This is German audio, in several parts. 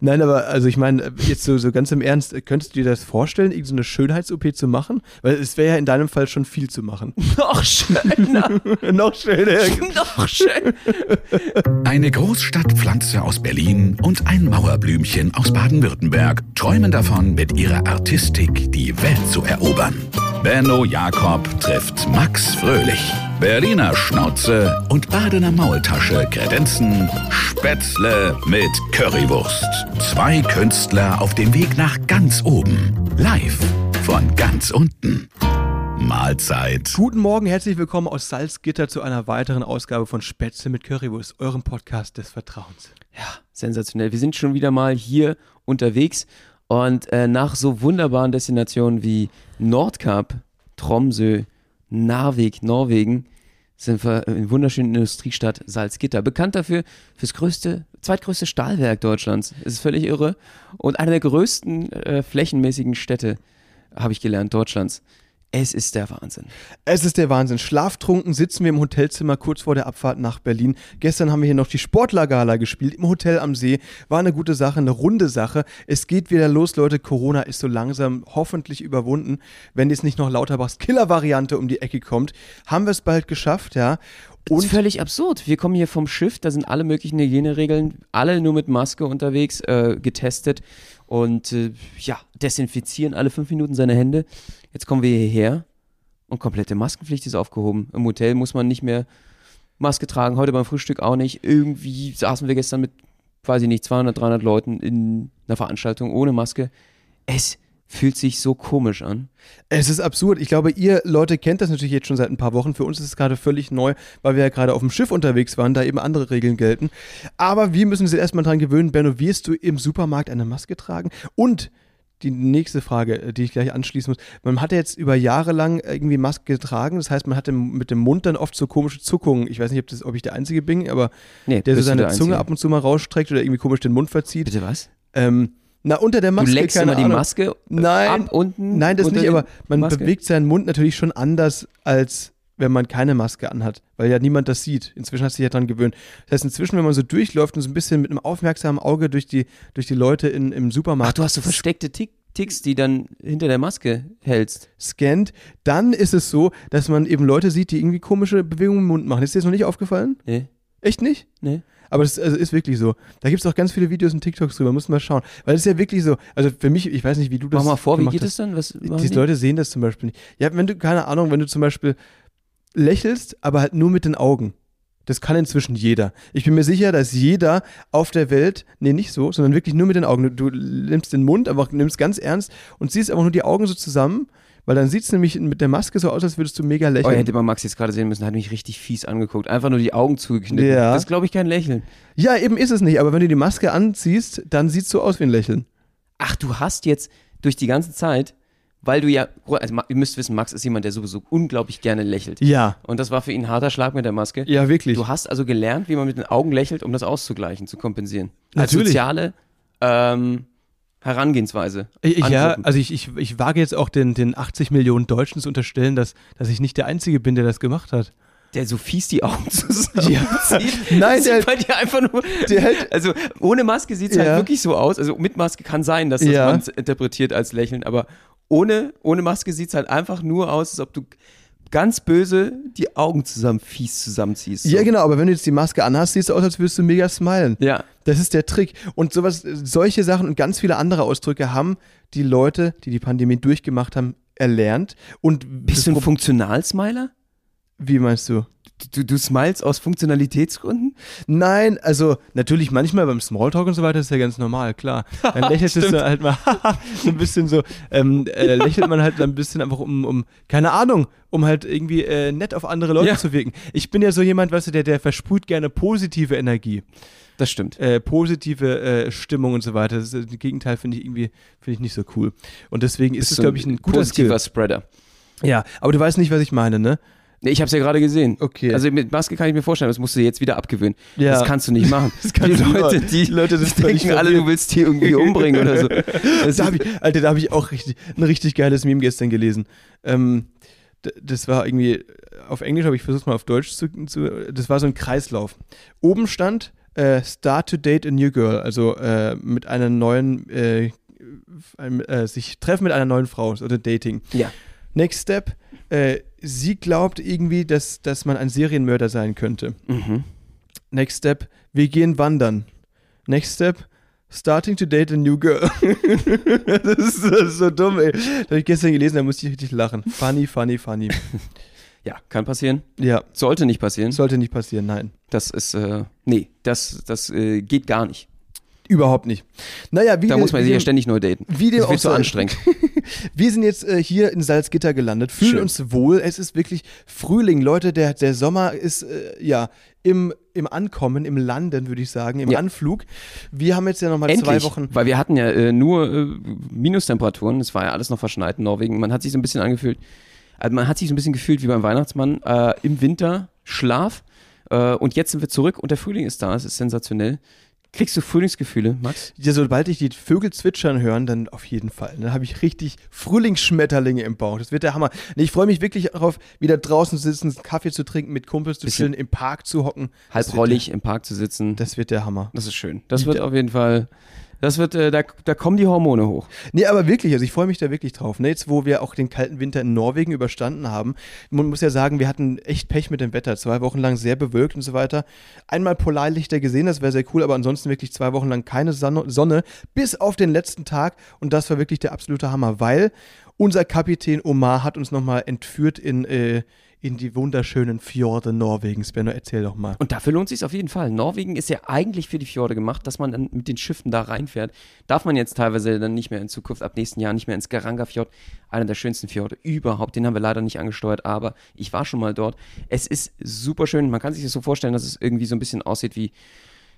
Nein, aber also ich meine, jetzt so, so ganz im Ernst, könntest du dir das vorstellen, irgendeine so Schönheits-OP zu machen? Weil es wäre ja in deinem Fall schon viel zu machen. Noch schöner. Noch schöner. Noch schön. Eine Großstadtpflanze aus Berlin und ein Mauerblümchen aus Baden-Württemberg träumen davon, mit ihrer Artistik die Welt zu erobern. Benno Jakob trifft Max Fröhlich. Berliner Schnauze und Badener Maultasche kredenzen Spätzle mit Currywurst. Zwei Künstler auf dem Weg nach ganz oben. Live von ganz unten. Mahlzeit. Guten Morgen, herzlich willkommen aus Salzgitter zu einer weiteren Ausgabe von Spätzle mit Currywurst, eurem Podcast des Vertrauens. Ja, sensationell. Wir sind schon wieder mal hier unterwegs und äh, nach so wunderbaren Destinationen wie Nordkap, Tromsø, Narvik, Norwegen, sind wir in wunderschönen Industriestadt Salzgitter. Bekannt dafür fürs größte, zweitgrößte Stahlwerk Deutschlands. Das ist völlig irre. Und eine der größten äh, flächenmäßigen Städte, habe ich gelernt, Deutschlands. Es ist der Wahnsinn. Es ist der Wahnsinn. Schlaftrunken sitzen wir im Hotelzimmer kurz vor der Abfahrt nach Berlin. Gestern haben wir hier noch die Sportlergala gespielt im Hotel am See. War eine gute Sache, eine runde Sache. Es geht wieder los, Leute. Corona ist so langsam hoffentlich überwunden. Wenn jetzt nicht noch Lauterbachs Killer-Variante um die Ecke kommt, haben wir es bald geschafft, ja. Und völlig absurd. Wir kommen hier vom Schiff, da sind alle möglichen Hygieneregeln, alle nur mit Maske unterwegs, äh, getestet und äh, ja, desinfizieren alle fünf Minuten seine Hände. Jetzt kommen wir hierher und komplette Maskenpflicht ist aufgehoben. Im Hotel muss man nicht mehr Maske tragen, heute beim Frühstück auch nicht. Irgendwie saßen wir gestern mit, weiß ich nicht, 200, 300 Leuten in einer Veranstaltung ohne Maske. Es fühlt sich so komisch an. Es ist absurd. Ich glaube, ihr Leute kennt das natürlich jetzt schon seit ein paar Wochen. Für uns ist es gerade völlig neu, weil wir ja gerade auf dem Schiff unterwegs waren, da eben andere Regeln gelten. Aber wir müssen uns jetzt erstmal dran gewöhnen. Benno, wirst du im Supermarkt eine Maske tragen? Und die nächste Frage, die ich gleich anschließen muss. Man hat ja jetzt über Jahre lang irgendwie Maske getragen. Das heißt, man hatte mit dem Mund dann oft so komische Zuckungen. Ich weiß nicht, ob, das, ob ich der Einzige bin, aber Nee, der so du seine Zunge ab und zu mal rausstreckt oder irgendwie komisch den Mund verzieht. Bitte was? Ähm, na, unter der Du Maske, leckst keine immer die Ahnung. Maske äh, Nein, ab unten? Nein, das nicht, aber man Maske? bewegt seinen Mund natürlich schon anders, als wenn man keine Maske anhat, weil ja niemand das sieht. Inzwischen hast du dich ja dran gewöhnt. Das heißt, inzwischen, wenn man so durchläuft und so ein bisschen mit einem aufmerksamen Auge durch die, durch die Leute in, im Supermarkt Ach, du hast so versteckte Tick Ticks, die dann hinter der Maske hältst. scannt, dann ist es so, dass man eben Leute sieht, die irgendwie komische Bewegungen im Mund machen. Ist dir das noch nicht aufgefallen? Nee, Echt nicht? nee. Aber das also ist wirklich so. Da gibt es auch ganz viele Videos und TikToks drüber, muss man mal schauen. Weil es ist ja wirklich so, also für mich, ich weiß nicht, wie du das Mach mal vor, wie geht es dann? Was Die die? Leute sehen das zum Beispiel nicht. Ja, wenn du, keine Ahnung, wenn du zum Beispiel lächelst, aber halt nur mit den Augen. Das kann inzwischen jeder. Ich bin mir sicher, dass jeder auf der Welt, nee, nicht so, sondern wirklich nur mit den Augen. Du, du nimmst den Mund, aber nimmst ganz ernst und ziehst einfach nur die Augen so zusammen, weil dann sieht es nämlich mit der Maske so aus, als würdest du mega Oh, lächeln. hätte man Max jetzt gerade sehen müssen, hat mich richtig fies angeguckt. Einfach nur die Augen zugeknipst. Ja. Das ist, glaube ich, kein Lächeln. ja, eben ist es nicht, aber wenn du die Maske anziehst, dann sieht es so aus wie ein Lächeln. Ach, du hast jetzt durch die ganze Zeit, weil du ja, also ihr müsst wissen, Max ist jemand, der sowieso unglaublich gerne lächelt. Ja, Und das war für ihn ein harter Schlag mit der Maske. ja, wirklich. Du hast also gelernt, wie man mit den Augen lächelt, um das auszugleichen, zu kompensieren. Als Natürlich. soziale ähm, Herangehensweise. Ich, ja, also ich, ich, ich wage jetzt auch den, den 80 Millionen Deutschen zu unterstellen, dass, dass ich nicht der Einzige bin, der das gemacht hat. der so fies die Augen zusammenzieht. Ja. Nein, der- sieht bei dir einfach nur. hält- also ohne Maske sieht es Ja. halt wirklich so aus. Also mit Maske kann sein, dass das Ja. man es interpretiert als Lächeln, aber ohne, ohne Maske sieht es halt einfach nur aus, als ob du ganz böse die Augen zusammen fies zusammenziehst. So. Ja, genau, aber wenn du jetzt die Maske anhast, siehst du aus, als würdest du mega smilen. Ja. Das ist der Trick. Und sowas, solche Sachen und ganz viele andere Ausdrücke haben die Leute, die die Pandemie durchgemacht haben, erlernt. Und Bist du ein Funktionalsmiler? Wie meinst du? Du, du smilest aus Funktionalitätsgründen? Nein, also natürlich manchmal beim Smalltalk und so weiter ist ja ganz normal, klar. Dann lächelt es halt mal so ein bisschen so, ähm, äh, lächelt man halt ein bisschen einfach um, um, keine Ahnung, um halt irgendwie äh, nett auf andere Leute Ja. zu wirken. Ich bin ja so jemand, weißt du, der, der versprüht gerne positive Energie, Das stimmt. äh, positive äh, Stimmung und so weiter. Das, ist- das Gegenteil finde ich irgendwie, finde ich nicht so cool. Und deswegen ist es, glaube ich, ein guter Skill. positiver Spreader. Ja, aber du weißt nicht, was ich meine, ne? Nee, ich habe es ja gerade gesehen. Okay. Also mit Maske kann ich mir vorstellen, das musst du jetzt wieder abgewöhnen. Ja. Das kannst du nicht machen. Das die du Leute, nicht. die, Die Leute sind völlig denken alle, du willst die irgendwie umbringen oder so. Da hab ich, Alter, da habe ich auch richtig, ein richtig geiles Meme gestern gelesen. Ähm, das war irgendwie auf Englisch, aber ich versuche mal auf Deutsch zu, zu. Das war so ein Kreislauf. Oben stand äh, Start to date a new girl, also äh, mit einer neuen, äh, äh, sich treffen mit einer neuen Frau oder Dating. Ja. Next Step, äh, sie glaubt irgendwie, dass, dass man ein Serienmörder sein könnte. Mhm. Next Step, wir gehen wandern. Next Step, starting to date a new girl. das, ist, das ist so dumm, ey. Das habe ich gestern gelesen, da musste ich richtig lachen. Funny, funny, funny. Ja, kann passieren. Ja, Sollte nicht passieren. sollte nicht passieren, nein. Das ist, äh, nee, das, das äh, geht gar nicht. Überhaupt nicht. Naja, wie Da muss man sich ja ständig neu daten. wie dem das wird zu sei. anstrengend. Wir sind jetzt äh, hier in Salzgitter gelandet, fühlen Schön. uns wohl. Es ist wirklich Frühling, Leute. Der, der Sommer ist äh, ja im, im Ankommen, im Landen, würde ich sagen, im Ja. Anflug. Wir haben jetzt ja nochmal zwei Wochen. weil wir hatten ja äh, nur äh, Minustemperaturen, es war ja alles noch verschneit in Norwegen. Man hat sich so ein bisschen angefühlt, also man hat sich so ein bisschen gefühlt wie beim Weihnachtsmann äh, im Winter Schlaf äh, und jetzt sind wir zurück und der Frühling ist da, es ist sensationell. Kriegst du Frühlingsgefühle, Max? Ja, sobald ich die Vögel zwitschern hören, dann auf jeden Fall. Dann habe ich richtig Frühlingsschmetterlinge im Bauch. Das wird der Hammer. Nee, ich freue mich wirklich darauf, wieder draußen zu sitzen, Kaffee zu trinken, mit Kumpels zu chillen, im Park zu hocken. Halbrollig im Park zu sitzen, das wird der Hammer. das ist schön. Das wird auf jeden Fall, das wird, äh, da, da kommen die Hormone hoch. Nee, aber wirklich, also ich freue mich da wirklich drauf. Ne? Jetzt, wo wir auch den kalten Winter in Norwegen überstanden haben, man muss ja sagen, wir hatten echt Pech mit dem Wetter. Zwei Wochen lang sehr bewölkt und so weiter. Einmal Polarlichter gesehen, das wäre sehr cool, aber ansonsten wirklich zwei Wochen lang keine Sonne, bis auf den letzten Tag. Und das war wirklich der absolute Hammer, weil unser Kapitän Omar hat uns nochmal entführt in, äh, in die wunderschönen Fjorde Norwegens. Benno, erzähl doch mal. Und dafür lohnt sich auf jeden Fall. Norwegen ist ja eigentlich für die Fjorde gemacht, dass man dann mit den Schiffen da reinfährt. Darf man jetzt teilweise dann nicht mehr in Zukunft, ab nächsten Jahr nicht mehr ins Garanga-Fjord, einer der schönsten Fjorde überhaupt. Den haben wir leider nicht angesteuert, aber ich war schon mal dort. Es ist super schön. Man kann sich das so vorstellen, dass es irgendwie so ein bisschen aussieht wie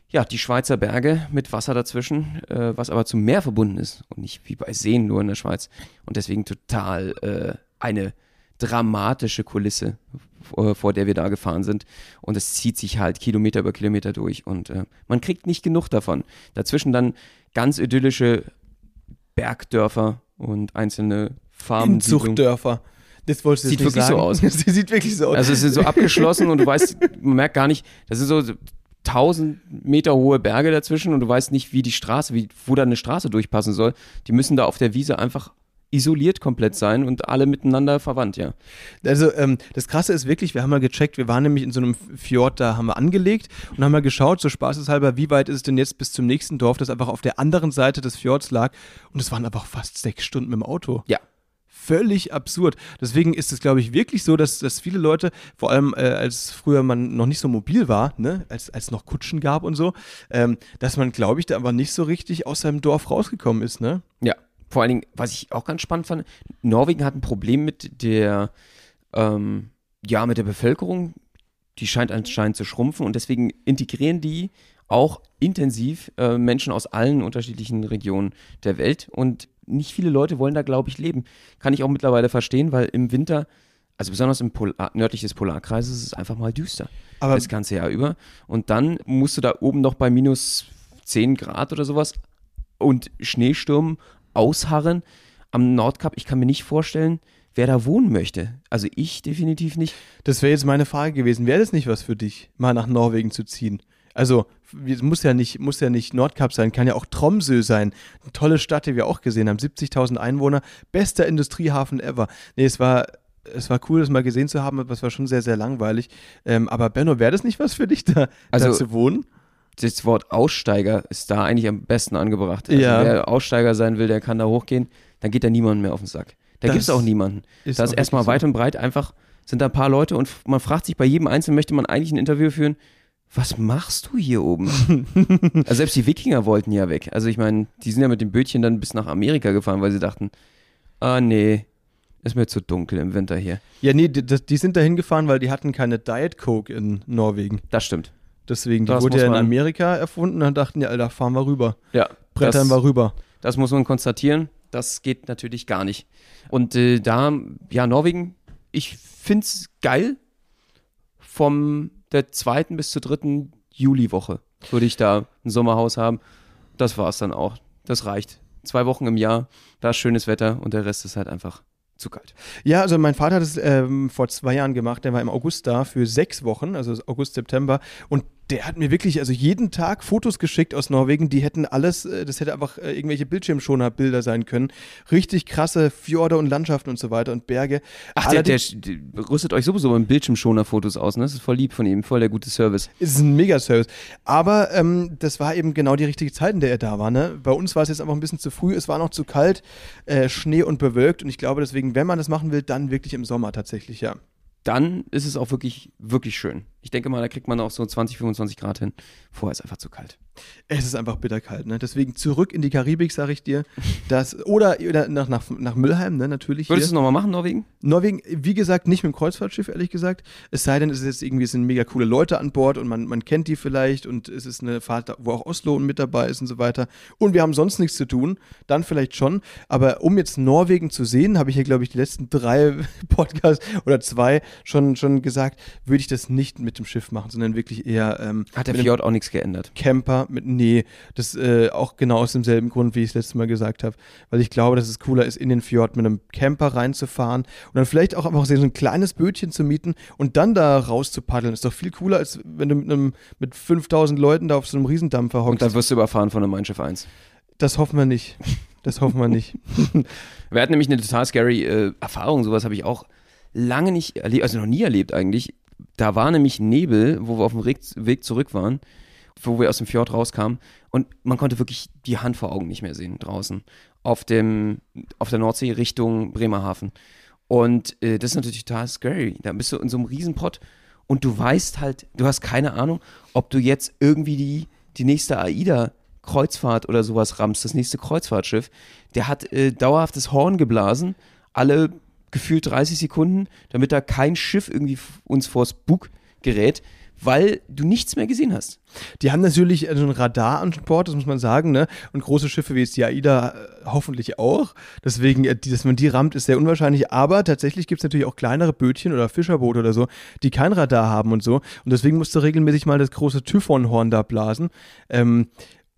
ja, die Schweizer Berge mit Wasser dazwischen, äh, was aber zum Meer verbunden ist und nicht wie bei Seen nur in der Schweiz. Und deswegen total äh, eine dramatische Kulisse, vor, vor der wir da gefahren sind. Und es zieht sich halt Kilometer über Kilometer durch und äh, man kriegt nicht genug davon. Dazwischen dann ganz idyllische Bergdörfer und einzelne Farmen. Inzuchtdörfer. Das wolltest du Sieht wirklich so sagen. aus. Sie sieht wirklich so aus. Also es ist so abgeschlossen und du weißt, man merkt gar nicht, das sind so 1000 Meter hohe Berge dazwischen und du weißt nicht, wie die Straße, wie, wo da eine Straße durchpassen soll. Die müssen da auf der Wiese einfach isoliert komplett sein und alle miteinander verwandt, ja. Also ähm, das Krasse ist wirklich, wir haben mal gecheckt, wir waren nämlich in so einem Fjord, da haben wir angelegt und haben mal geschaut, so spaßeshalber, wie weit ist es denn jetzt bis zum nächsten Dorf, das einfach auf der anderen Seite des Fjords lag und es waren einfach fast sechs Stunden mit dem Auto. Ja. Völlig absurd. Deswegen ist es, glaube ich, wirklich so, dass, dass viele Leute, vor allem äh, als früher man noch nicht so mobil war, ne, als als noch Kutschen gab und so, ähm, dass man, glaube ich, da aber nicht so richtig aus seinem Dorf rausgekommen ist, ne? Ja. Vor allen Dingen, was ich auch ganz spannend fand, Norwegen hat ein Problem mit der, ähm, ja, mit der Bevölkerung. Die scheint anscheinend zu schrumpfen und deswegen integrieren die auch intensiv äh, Menschen aus allen unterschiedlichen Regionen der Welt und nicht viele Leute wollen da, glaube ich, leben. Kann ich auch mittlerweile verstehen, weil im Winter, also besonders im Polar, nördlich des Polarkreises, ist es einfach mal düster. Aber- das ganze Jahr über. Und dann musst du da oben noch bei minus 10 Grad oder sowas und Schneesturm ausharren am Nordkap. Ich kann mir nicht vorstellen, wer da wohnen möchte. Also ich definitiv nicht. Das wäre jetzt meine Frage gewesen. Wäre das nicht was für dich, mal nach Norwegen zu ziehen? Also, es muss ja nicht, muss ja nicht Nordkap sein, kann ja auch Tromsø sein. Eine tolle Stadt, die wir auch gesehen haben. 70.000 Einwohner, bester Industriehafen ever. Nee, es war, es war cool, das mal gesehen zu haben, aber es war schon sehr, sehr langweilig. Ähm, aber Benno, wäre das nicht was für dich, da, Also- da zu wohnen? Das Wort Aussteiger ist da eigentlich am besten angebracht. Also Ja. Wer Aussteiger sein will, der kann da hochgehen. Dann geht da niemand mehr auf den Sack. Da gibt es auch niemanden. ist da ist erstmal so. weit und breit einfach, sind da ein paar Leute und man fragt sich bei jedem Einzelnen, möchte man eigentlich ein Interview führen, was machst du hier oben? also selbst die Wikinger wollten ja weg. Also ich meine, die sind ja mit dem Bötchen dann bis nach Amerika gefahren, weil sie dachten, ah nee, ist mir zu dunkel im Winter hier. Ja, nee, die, die sind da hingefahren, weil die hatten keine Diet Coke in Norwegen. Das stimmt. Deswegen, die Das wurde ja in Amerika erfunden und dann dachten, ja, Alter, fahren wir rüber. Ja, Brettern das, wir rüber. das muss man konstatieren. Das geht natürlich gar nicht. Und äh, da, ja, Norwegen, ich find's geil. Vom der zweiten bis zur dritten Juliwoche würde ich da ein Sommerhaus haben. Das war's dann auch. Das reicht. Zwei Wochen im Jahr, da ist schönes Wetter und der Rest ist halt einfach zu kalt. Ja, also mein Vater hat es ähm, vor zwei Jahren gemacht. Der war im August da für sechs Wochen, also August, September. Und der hat mir wirklich, also jeden Tag Fotos geschickt aus Norwegen, die hätten alles, äh, das hätte einfach äh, irgendwelche Bildschirmschoner-Bilder sein können. Richtig krasse Fjorde und Landschaften und so weiter und Berge. Ach, der, der, rüstet euch sowieso mit Bildschirmschoner-Fotos aus, ne? Das ist voll lieb von ihm, voll der gute Service. Es ist ein Megaservice. Aber ähm, das war eben genau die richtige Zeit, in der er da war. Ne? Bei uns war es jetzt einfach ein bisschen zu früh, es war noch zu kalt, äh, Schnee und bewölkt. Und ich glaube deswegen, wenn man das machen will, dann wirklich im Sommer tatsächlich, ja. Dann ist es auch wirklich, wirklich schön. Ich denke mal, da kriegt man auch so 20, 25 Grad hin. Vorher ist einfach zu kalt. Es ist einfach bitterkalt, ne? Deswegen zurück in die Karibik, sage ich dir. Das, oder nach, nach, nach Müllheim, ne? Natürlich. Würdest du es nochmal machen, Norwegen? Norwegen, wie gesagt, nicht mit dem Kreuzfahrtschiff, ehrlich gesagt. Es sei denn, es ist jetzt irgendwie, es sind mega coole Leute an Bord und man, man kennt die vielleicht und es ist eine Fahrt, wo auch Oslo mit dabei ist und so weiter. Und wir haben sonst nichts zu tun, dann vielleicht schon. Aber um jetzt Norwegen zu sehen, habe ich hier, glaube ich, die letzten drei Podcasts oder zwei schon, schon gesagt, würde ich das nicht mit dem Schiff machen, sondern wirklich eher ähm, Hat der Fjord auch nichts geändert. Camper mit, nee, das äh, auch genau aus demselben Grund, wie ich es letztes Mal gesagt habe, weil ich glaube, dass es cooler ist, in den Fjord mit einem Camper reinzufahren und dann vielleicht auch einfach so ein kleines Bötchen zu mieten und dann da raus zu paddeln. Ist doch viel cooler, als wenn du mit, einem, mit 5000 Leuten da auf so einem Riesendampfer Und hockst. dann wirst du überfahren von einem Mein Schiff 1. Das hoffen wir nicht. Das hoffen wir nicht. Wir hatten nämlich eine total scary äh, Erfahrung, sowas habe ich auch lange nicht erlebt, also noch nie erlebt eigentlich. Da war nämlich Nebel, wo wir auf dem Weg zurück waren, wo wir aus dem Fjord rauskamen und man konnte wirklich die Hand vor Augen nicht mehr sehen draußen auf dem auf der Nordsee Richtung Bremerhaven. Und äh, das ist natürlich total scary. Da bist du in so einem Riesenpott und du weißt halt, du hast keine Ahnung, ob du jetzt irgendwie die, die nächste AIDA Kreuzfahrt oder sowas rammst, das nächste Kreuzfahrtschiff. Der hat äh, dauerhaft das Horn geblasen, alle gefühlt 30 Sekunden, damit da kein Schiff irgendwie uns vors Bug gerät, weil du nichts mehr gesehen hast. Die haben natürlich also ein Radar an Bord, das muss man sagen, ne? Und große Schiffe wie jetzt die AIDA äh, hoffentlich auch. Deswegen, äh, dass man die rammt, ist sehr unwahrscheinlich. Aber tatsächlich gibt es natürlich auch kleinere Bötchen oder Fischerboote oder so, die kein Radar haben und so. Und deswegen musst du regelmäßig mal das große Typhonhorn da blasen. Ähm,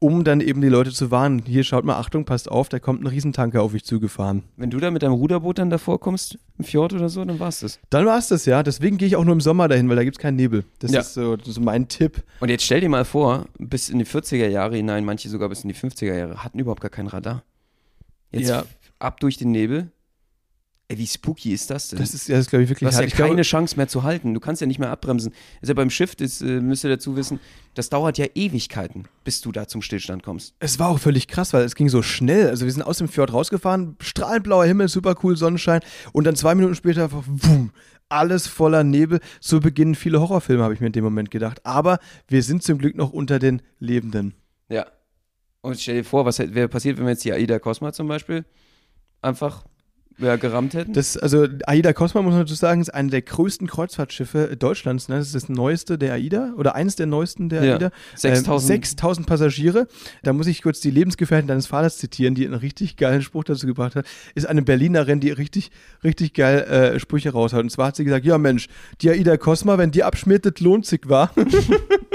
um dann eben die Leute zu warnen. Hier schaut mal, Achtung, passt auf, da kommt ein Riesentanker auf euch zugefahren. Wenn du da mit deinem Ruderboot dann davor kommst, im Fjord oder so, dann war's das. Dann war es das, ja. Deswegen gehe ich auch nur im Sommer dahin, weil da gibt es keinen Nebel. Das Ja. ist so, so mein Tipp. Und jetzt stell dir mal vor, bis in die 40er Jahre hinein, manche sogar bis in die 50er Jahre, hatten überhaupt gar kein Radar. Jetzt Ja. ab durch den Nebel. Ey, wie spooky ist das denn? Das ist, ja, das glaube ich du wirklich hast ja hart. Ich keine glaube, Chance mehr zu halten. Du kannst ja nicht mehr abbremsen. Ist ja beim Schiff, das äh, müsst ihr dazu wissen, das dauert ja Ewigkeiten, bis du da zum Stillstand kommst. Es war auch völlig krass, weil es ging so schnell. Also wir sind aus dem Fjord rausgefahren, strahlend blauer Himmel, super cool, Sonnenschein und dann zwei Minuten später einfach wumm, alles voller Nebel. So beginnen viele Horrorfilme, habe ich mir in dem Moment gedacht. Aber wir sind zum Glück noch unter den Lebenden. Ja. Und stell dir vor, was wäre passiert, wenn wir jetzt die AIDA Cosma zum Beispiel einfach ja, gerammt hätten? Das, also AIDA Cosma, muss man dazu sagen, ist eine der größten Kreuzfahrtschiffe Deutschlands. Ne? Das ist das neueste der AIDA oder eines der neuesten der Ja. AIDA. 6000. Ähm, 6000 Passagiere. Da muss ich kurz die Lebensgefährtin deines Vaters zitieren, die einen richtig geilen Spruch dazu gebracht hat. Ist eine Berlinerin, die richtig, richtig geil äh, Sprüche raushaut. Und zwar hat sie gesagt: Ja, Mensch, die AIDA Cosma, wenn die abschmiert, das lohnt sich, wa?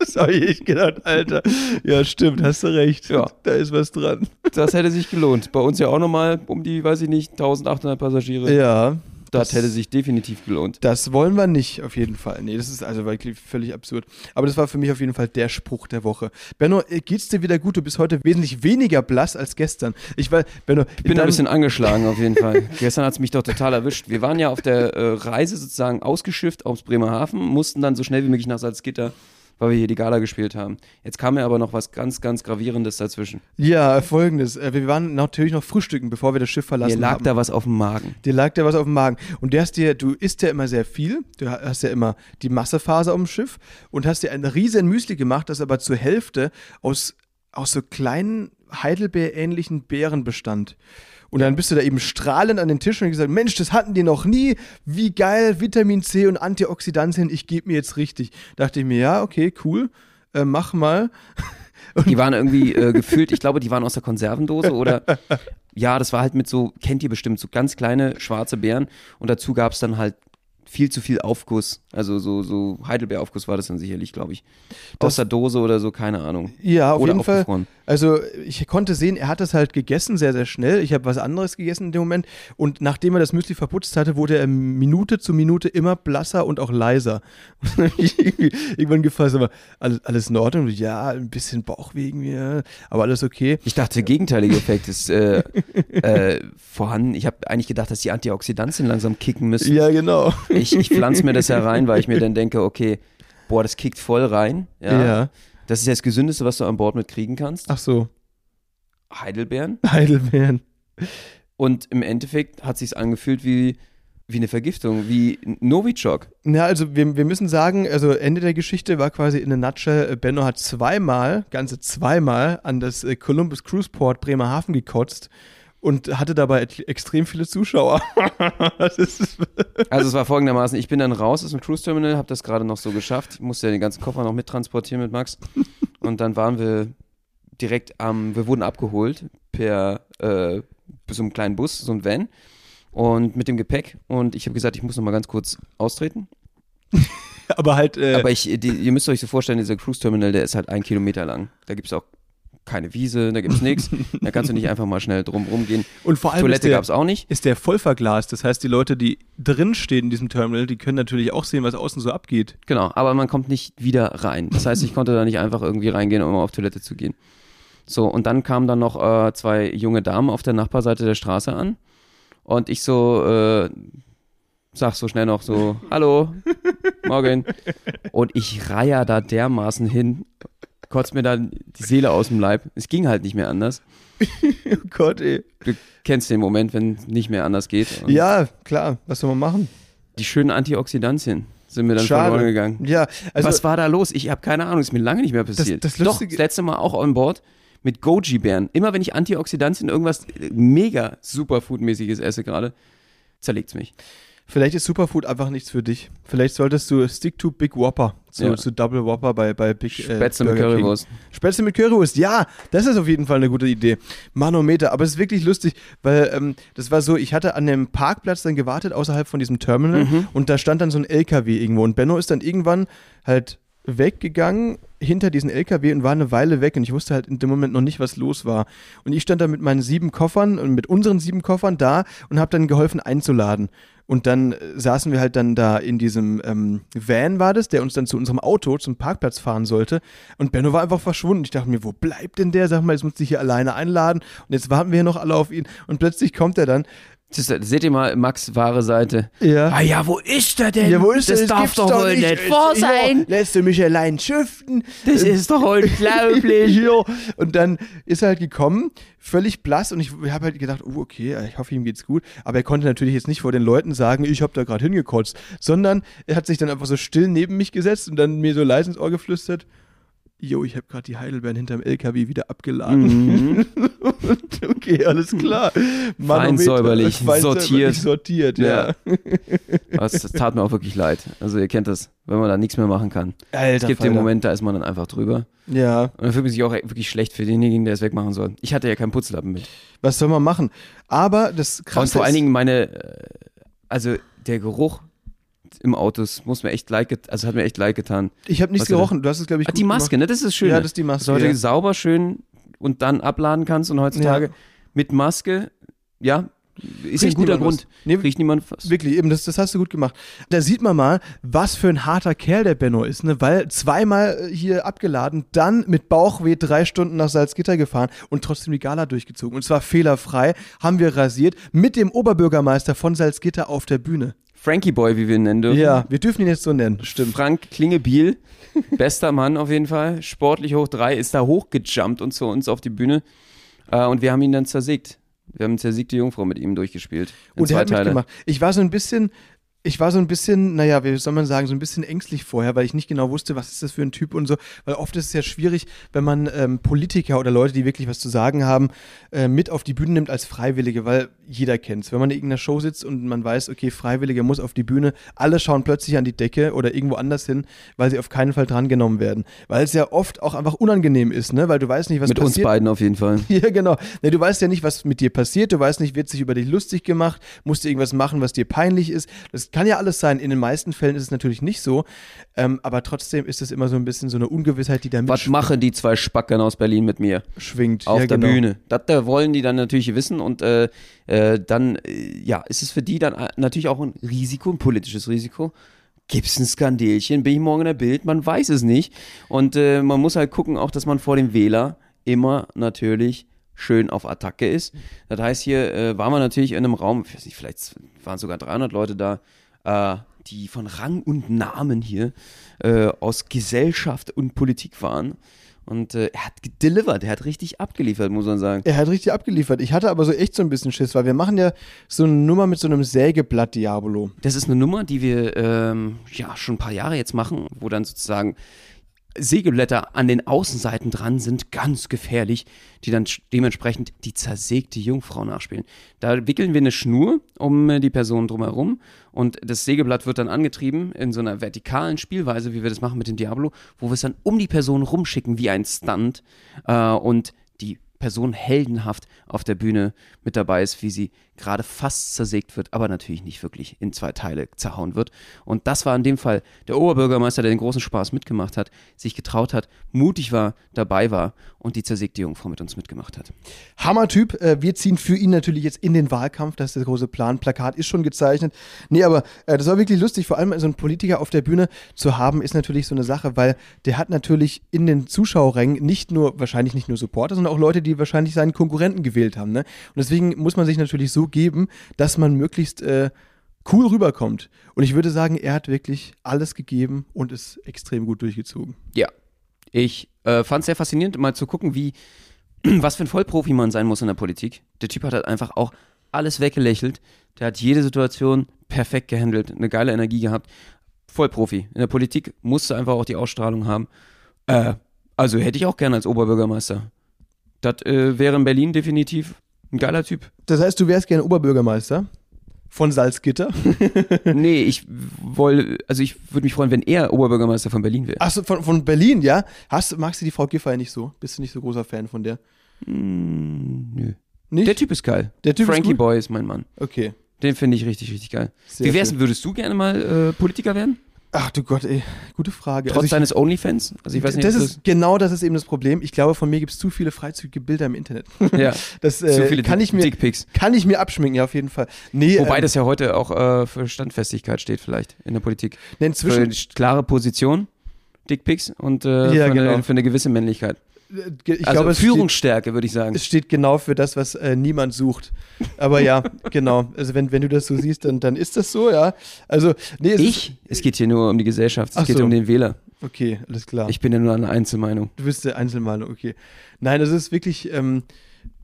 das habe ich gedacht, Alter. Ja, stimmt, hast du recht. Ja. Da ist was dran. Das hätte sich gelohnt. Bei uns ja auch nochmal um die, weiß ich nicht, 1800 Passagiere. Ja. das hätte sich definitiv gelohnt. Das wollen wir nicht, auf jeden Fall. Nee, das ist also wirklich völlig absurd. Aber das war für mich auf jeden Fall der Spruch der Woche. Benno, äh, geht's dir wieder gut? Du bist heute wesentlich weniger blass als gestern. Ich war, Benno, Ich bin ein bisschen angeschlagen auf jeden Fall. Gestern hat es mich doch total erwischt. Wir waren ja auf der äh, Reise sozusagen ausgeschifft aus Bremerhaven, mussten dann so schnell wie möglich nach Salzgitter, weil wir hier die Gala gespielt haben. Jetzt kam mir aber noch was ganz, ganz Gravierendes dazwischen. Ja, folgendes. Äh, Wir waren natürlich noch frühstücken, bevor wir das Schiff verlassen Mir lag haben. da was auf dem Magen. Dir lag da was auf dem Magen. Und du hast dir, du isst ja immer sehr viel. Du hast ja immer die Massephase auf dem Schiff und hast dir ein riesen Müsli gemacht, das aber zur Hälfte aus, aus so kleinen Heidelbeer-ähnlichen Beeren bestand. Und dann bist du da eben strahlend an den Tisch und hast gesagt, Mensch, das hatten die noch nie. Wie geil, Vitamin C und Antioxidantien, ich gebe mir jetzt richtig. Dachte ich mir, ja, okay, cool, äh, mach mal. Die waren irgendwie äh, gefüllt, ich glaube, die waren aus der Konservendose oder ja, das war halt mit so, kennt ihr bestimmt, so ganz kleine schwarze Beeren und dazu gab es dann halt viel zu viel Aufguss. Also so, so Heidelbeeraufguss war das dann sicherlich, glaube ich. Aus der Dose oder so, keine Ahnung. Ja, auf oder jeden Fall. Also ich konnte sehen, er hat das halt gegessen, sehr, sehr schnell. Ich habe was anderes gegessen in dem Moment. Und nachdem er das Müsli verputzt hatte, wurde er Minute zu Minute immer blasser und auch leiser. Und dann hab ich irgendwie irgendwann gefragt, aber alles, alles in Ordnung? Ja, ein bisschen Bauchweh irgendwie, ja, aber alles okay. Ich dachte, der gegenteilige Effekt ist äh, äh, vorhanden. Ich habe eigentlich gedacht, dass die Antioxidantien langsam kicken müssen. Ja, genau. Ich, ich pflanze mir das herein, weil ich mir dann denke, okay, boah, das kickt voll rein. Ja. Ja. Das ist ja das Gesündeste, was du an Bord mit kriegen kannst. Ach so, Heidelbeeren. Heidelbeeren. Und im Endeffekt hat sich's angefühlt wie, wie eine Vergiftung, wie Novichok. Ja, also wir, wir müssen sagen, also Ende der Geschichte war quasi in a nutshell, äh, Benno hat zweimal, ganze zweimal an das äh, Columbus Cruise Port Bremerhaven gekotzt und hatte dabei extrem viele Zuschauer. Also es war folgendermaßen, ich bin dann raus aus dem Cruise Terminal, habe das gerade noch so geschafft, musste ja den ganzen Koffer noch mittransportieren mit Max. Und dann waren wir direkt am, wir wurden abgeholt per äh, so einem kleinen Bus, so ein Van und mit dem Gepäck. Und ich habe gesagt, ich muss noch mal ganz kurz austreten. aber halt, äh, Aber ich, die, ihr müsst euch so vorstellen, dieser Cruise Terminal, der ist halt ein Kilometer lang. Da gibt es auch keine Wiese, da gibt es nichts. Da kannst du nicht einfach mal schnell drum rumgehen. und vor allem ist Toilette der, gab es auch nicht. ist der voll verglast. Das heißt, die Leute, die drin stehen in diesem Terminal, die können natürlich auch sehen, was außen so abgeht. Genau, aber man kommt nicht wieder rein. Das heißt, ich konnte da nicht einfach irgendwie reingehen, um auf Toilette zu gehen. So, und dann kamen dann noch äh, zwei junge Damen auf der Nachbarseite der Straße an. Und ich so, äh, sag so schnell noch so, hallo, morgen. Und ich reiher da dermaßen hin, kotzt mir dann die Seele aus dem Leib. Es ging halt nicht mehr anders. Oh Gott, ey. Du kennst den Moment, wenn es nicht mehr anders geht. Und Ja, klar, was soll man machen? Die schönen Antioxidantien sind mir dann Schade. verloren gegangen. Ja, also Was war da los? Ich habe keine Ahnung, ist mir lange nicht mehr passiert. das Doch, Lustige- das letzte Mal auch on board mit Goji-Bären. Immer wenn ich Antioxidantien, irgendwas mega Superfood-mäßiges esse gerade, zerlegt's mich. Vielleicht ist Superfood einfach nichts für dich. Vielleicht solltest du stick to Big Whopper, zu, Ja. zu Double Whopper bei, bei Big äh, Spätzle mit Burger King. Currywurst. Spätzle mit Currywurst, ja, das ist auf jeden Fall eine gute Idee. Manometer, aber es ist wirklich lustig, weil ähm, das war so, ich hatte an dem Parkplatz dann gewartet, außerhalb von diesem Terminal Mhm. und da stand dann so ein LKW irgendwo und Benno ist dann irgendwann halt weggegangen hinter diesen LKW und war eine Weile weg und ich wusste halt in dem Moment noch nicht, was los war. Und ich stand da mit meinen sieben Koffern und mit unseren sieben Koffern da und habe dann geholfen einzuladen. Und dann äh, saßen wir halt dann da in diesem ähm, Van war das, der uns dann zu unserem Auto zum Parkplatz fahren sollte. Und Benno war einfach verschwunden. Ich dachte mir, wo bleibt denn der? Sag mal, jetzt muss ich hier alleine einladen. Und jetzt warten wir hier noch alle auf ihn. Und plötzlich kommt er dann. Das seht ihr mal Max wahre Seite. Ja. Ah ja, wo ist er denn? Ja, wo ist das er? darf gibt's doch wohl nicht wahr Ja, sein. lässt du mich allein schiften? Das ist doch unglaublich. ja. Und dann ist er halt gekommen, völlig blass und ich habe halt gedacht, oh, okay, ich hoffe, ihm geht's gut. Aber er konnte natürlich jetzt nicht vor den Leuten sagen, ich habe da gerade hingekotzt, sondern er hat sich dann einfach so still neben mich gesetzt und dann mir so leise ins Ohr geflüstert, Jo, ich habe gerade die Heidelbeeren hinterm LKW wieder abgeladen. Mhm. Okay, alles klar. Fein säuberlich, fein sortiert. sortiert, ja. Das, das tat mir auch wirklich leid. Also ihr kennt das, wenn man da nichts mehr machen kann. Alter, Es gibt den Moment, da ist man dann einfach drüber. Ja, Und dann fühlt man sich auch wirklich schlecht für denjenigen, der es wegmachen soll. Ich hatte ja keinen Putzlappen mit. was soll man machen? Aber das Krasse Und vor allen Dingen meine, äh, also der Geruch im Auto, das muss mir echt leid, also hat mir echt leid getan. ich habe nichts gerochen. Du hast es, glaube ich, Ah, die Maske, gemacht. ne? Das ist schön. Ja, das ist die Maske, Dass du heute ja. sauber, schön und dann abladen kannst und heutzutage Ja. mit Maske, ja, ist ein guter Grund. was. Nee, Riecht niemand was. Wirklich, eben, das, das hast du gut gemacht. Da sieht man mal, was für ein harter Kerl der Benno ist, ne? Weil zweimal äh, hier abgeladen, dann mit Bauchweh drei Stunden nach Salzgitter gefahren und trotzdem die Gala durchgezogen. Und zwar fehlerfrei, haben wir rasiert, mit dem Oberbürgermeister von Salzgitter auf der Bühne. Frankie Boy, wie wir ihn nennen dürfen. Ja, wir dürfen ihn jetzt so nennen, stimmt. Frank Klingebiel, bester Mann auf jeden Fall, sportlich hoch drei, ist da hochgejumpt und zu uns auf die Bühne. Äh, und wir haben ihn dann zersägt. Wir haben zersiegte Jungfrau mit ihm durchgespielt. Und er zwei hat Teile. mitgemacht. Ich war so ein bisschen, ich war so ein bisschen, naja, wie soll man sagen, so ein bisschen ängstlich vorher, weil ich nicht genau wusste, was ist das für ein Typ und so. Weil oft ist es ja schwierig, wenn man ähm, Politiker oder Leute, die wirklich was zu sagen haben, äh, mit auf die Bühne nimmt als Freiwillige, weil jeder kennt's. Wenn man in irgendeiner Show sitzt und man weiß, okay, Freiwilliger muss auf die Bühne, alle schauen plötzlich an die Decke oder irgendwo anders hin, weil sie auf keinen Fall drangenommen werden. Weil es ja oft auch einfach unangenehm ist, ne? Weil du weißt nicht, was mit uns passiert. beiden auf jeden Fall. Ja, genau. Ne, du weißt ja nicht, was mit dir passiert. Du weißt nicht, wird sich über dich lustig gemacht, musst du irgendwas machen, was dir peinlich ist. Das kann ja alles sein. In den meisten Fällen ist es natürlich nicht so. Ähm, aber trotzdem ist es immer so ein bisschen so eine Ungewissheit, die da Was machen die zwei Spackern aus Berlin mit mir? mitschwingt. auf ja, der genau. Bühne. Das äh, wollen die dann natürlich wissen und äh, äh, dann äh, ja, ist es für die dann äh, natürlich auch ein Risiko, ein politisches Risiko. Gibt es ein Skandelchen? Bin ich morgen in der Bild? Man weiß es nicht. Und äh, man muss halt gucken, auch, dass man vor dem Wähler immer natürlich schön auf Attacke ist. Das heißt, hier äh, waren wir natürlich in einem Raum, ich weiß nicht, vielleicht waren sogar 300 Leute da, äh, die von Rang und Namen hier äh, aus Gesellschaft und Politik waren. Und äh, er hat gedelivered, er hat richtig abgeliefert, muss man sagen. Er hat richtig abgeliefert. Ich hatte aber so echt so ein bisschen Schiss, weil wir machen ja so eine Nummer mit so einem Sägeblatt Diabolo. Das ist eine Nummer, die wir ähm, ja schon ein paar Jahre jetzt machen, wo dann sozusagen Sägeblätter an den Außenseiten dran sind, ganz gefährlich, die dann dementsprechend die zersägte Jungfrau nachspielen. Da wickeln wir eine Schnur um äh, die Person drumherum und das Sägeblatt wird dann angetrieben in so einer vertikalen Spielweise, wie wir das machen mit dem Diablo, wo wir es dann um die Person rumschicken wie ein Stunt äh, und die Person heldenhaft auf der Bühne mit dabei ist, wie sie gerade fast zersägt wird, aber natürlich nicht wirklich in zwei Teile zerhauen wird. Und das war in dem Fall der Oberbürgermeister, der den großen Spaß mitgemacht hat, sich getraut hat, mutig war, dabei war und die zersägte Jungfrau mit uns mitgemacht hat. Hammertyp. Äh, wir ziehen für ihn natürlich jetzt in den Wahlkampf. Das ist der große Plan. Plakat ist schon gezeichnet. Nee, aber äh, das war wirklich lustig. Vor allem so einen Politiker auf der Bühne zu haben, ist natürlich so eine Sache, weil der hat natürlich in den Zuschauerrängen nicht nur, wahrscheinlich nicht nur Supporter, sondern auch Leute, die wahrscheinlich seinen Konkurrenten gewählt haben. Ne? Und deswegen muss man sich natürlich so geben, dass man möglichst äh, cool rüberkommt. Und ich würde sagen, er hat wirklich alles gegeben und ist extrem gut durchgezogen. Ja, ich äh, fand es sehr faszinierend, mal zu gucken, wie, was für ein Vollprofi man sein muss in der Politik. Der Typ hat halt einfach auch alles weggelächelt. Der hat jede Situation perfekt gehandelt, eine geile Energie gehabt. Vollprofi. In der Politik musste einfach auch die Ausstrahlung haben. Äh, also hätte ich auch gerne als Oberbürgermeister. Das äh, wäre in Berlin definitiv ein geiler Typ. Das heißt, du wärst gerne Oberbürgermeister von Salzgitter. nee, ich wollte, also ich würde mich freuen, wenn er Oberbürgermeister von Berlin wäre. Achso, von, von Berlin, ja? Hast, magst du die Frau Giffey nicht so? Bist du nicht so großer Fan von der? Nö. Nicht? Der Typ ist geil. Der Typ ist Frankie gut? Boy ist mein Mann. Okay. Den finde ich richtig, richtig geil. Sehr Wie wär's, schön. würdest du gerne mal äh, Politiker werden? Ach du Gott, ey. Gute Frage. Trotz Also ich, deines Onlyfans? Also ich weiß nicht, das ist, genau das ist eben das Problem. Ich glaube, von mir gibt es zu viele freizügige Bilder im Internet. ja, Das äh, zu viele kann, ich mir, Dickpics. kann ich mir abschminken, ja, auf jeden Fall. Nee, Wobei ähm, das ja heute auch äh, für Standfestigkeit steht vielleicht in der Politik. nee, Für inzwischen, eine klare Position, Dickpics und äh, Ja, für, genau. eine, für eine gewisse Männlichkeit. Äh, ich also glaube, es steht, Führungsstärke, würde ich sagen. es steht genau für das, was äh, niemand sucht. Aber ja, genau. Also wenn, wenn du das so siehst, dann, dann ist das so, ja. Also, nee, es Ich? Es geht hier nur um die Gesellschaft, es geht so. um den Wähler. Ist, okay, alles klar. Ich bin ja nur eine Einzelmeinung. Du bist der Einzelmeinung, okay. Nein, es ist wirklich, ähm,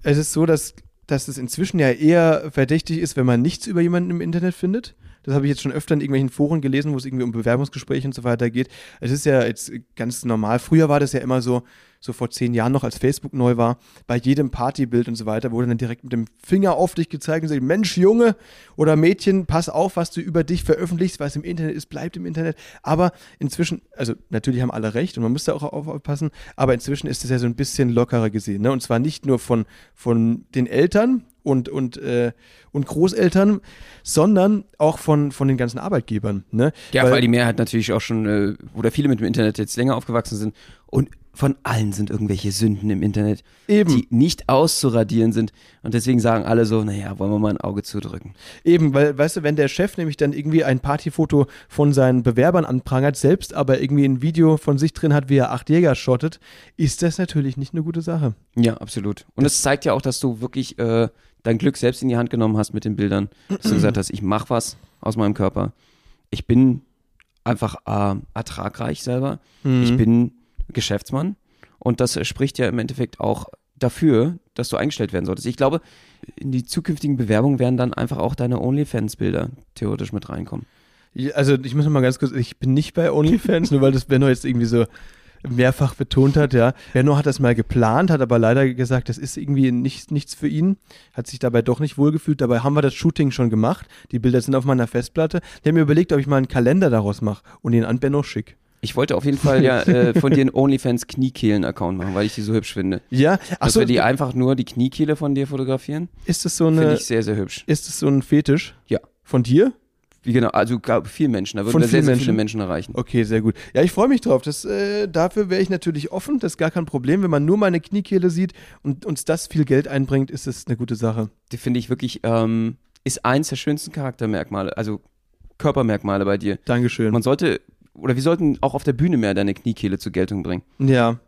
es ist so, dass, dass es inzwischen ja eher verdächtig ist, wenn man nichts über jemanden im Internet findet. Das habe ich jetzt schon öfter in irgendwelchen Foren gelesen, wo es irgendwie um Bewerbungsgespräche und so weiter geht. Es ist ja jetzt ganz normal. Früher war das ja immer so, so vor zehn Jahren noch, als Facebook neu war, bei jedem Partybild und so weiter wurde dann direkt mit dem Finger auf dich gezeigt und gesagt, Mensch, Junge oder Mädchen, pass auf, was du über dich veröffentlichst, was im Internet ist, bleibt im Internet. Aber inzwischen, also natürlich haben alle recht und man muss da auch auf- aufpassen, aber inzwischen ist es ja so ein bisschen lockerer gesehen. Ne? Und zwar nicht nur von, von den Eltern und, und, äh, und Großeltern, sondern auch von, von den ganzen Arbeitgebern. Ne? Ja, weil, die Mehrheit natürlich auch schon, äh, oder viele mit dem Internet jetzt länger aufgewachsen sind. Und von allen sind irgendwelche Sünden im Internet, Eben. die nicht auszuradieren sind. Und deswegen sagen alle so, naja, wollen wir mal ein Auge zudrücken. Eben, weil, weißt du, wenn der Chef nämlich dann irgendwie ein Partyfoto von seinen Bewerbern anprangert, selbst aber irgendwie ein Video von sich drin hat, wie er acht Jäger schottet, ist das natürlich nicht eine gute Sache. Ja, absolut. Und es zeigt ja auch, dass du wirklich äh, dein Glück selbst in die Hand genommen hast mit den Bildern. Dass du gesagt hast, ich mache was aus meinem Körper. Ich bin einfach äh, ertragreich selber. Ich bin Geschäftsmann. Und das spricht ja im Endeffekt auch dafür, dass du eingestellt werden solltest. Ich glaube, in die zukünftigen Bewerbungen werden dann einfach auch deine OnlyFans-Bilder theoretisch mit reinkommen. Also ich muss noch mal ganz kurz, ich bin nicht bei OnlyFans, nur weil das Benno jetzt irgendwie so mehrfach betont hat, ja. Benno hat das mal geplant, hat aber leider gesagt, das ist irgendwie nicht, nichts für ihn, hat sich dabei doch nicht wohlgefühlt. Dabei haben wir das Shooting schon gemacht. Die Bilder sind auf meiner Festplatte. Der hat mir überlegt, ob ich mal einen Kalender daraus mache und ihn an Benno schick. Ich wollte auf jeden Fall ja äh, von dir einen OnlyFans Kniekehlen-Account machen, weil ich die so hübsch finde. Ja, Dass achso, wir die einfach nur die Kniekehle von dir fotografieren, ist das so finde eine, ich sehr, sehr hübsch. ist das so ein Fetisch Ja. von dir? Wie genau, also vielen Menschen, da würden Von wir sehr, sehr viele Menschen? Menschen erreichen. Okay, sehr gut. Ja, ich freue mich drauf. Das, äh, dafür wäre ich natürlich offen. Das ist gar kein Problem. Wenn man nur meine Kniekehle sieht und uns das viel Geld einbringt, ist das eine gute Sache. Die finde ich wirklich, ähm, ist eins der schönsten Charaktermerkmale, also Körpermerkmale bei dir. Dankeschön. Man sollte, oder wir sollten auch auf der Bühne mehr deine Kniekehle zur Geltung bringen. ja.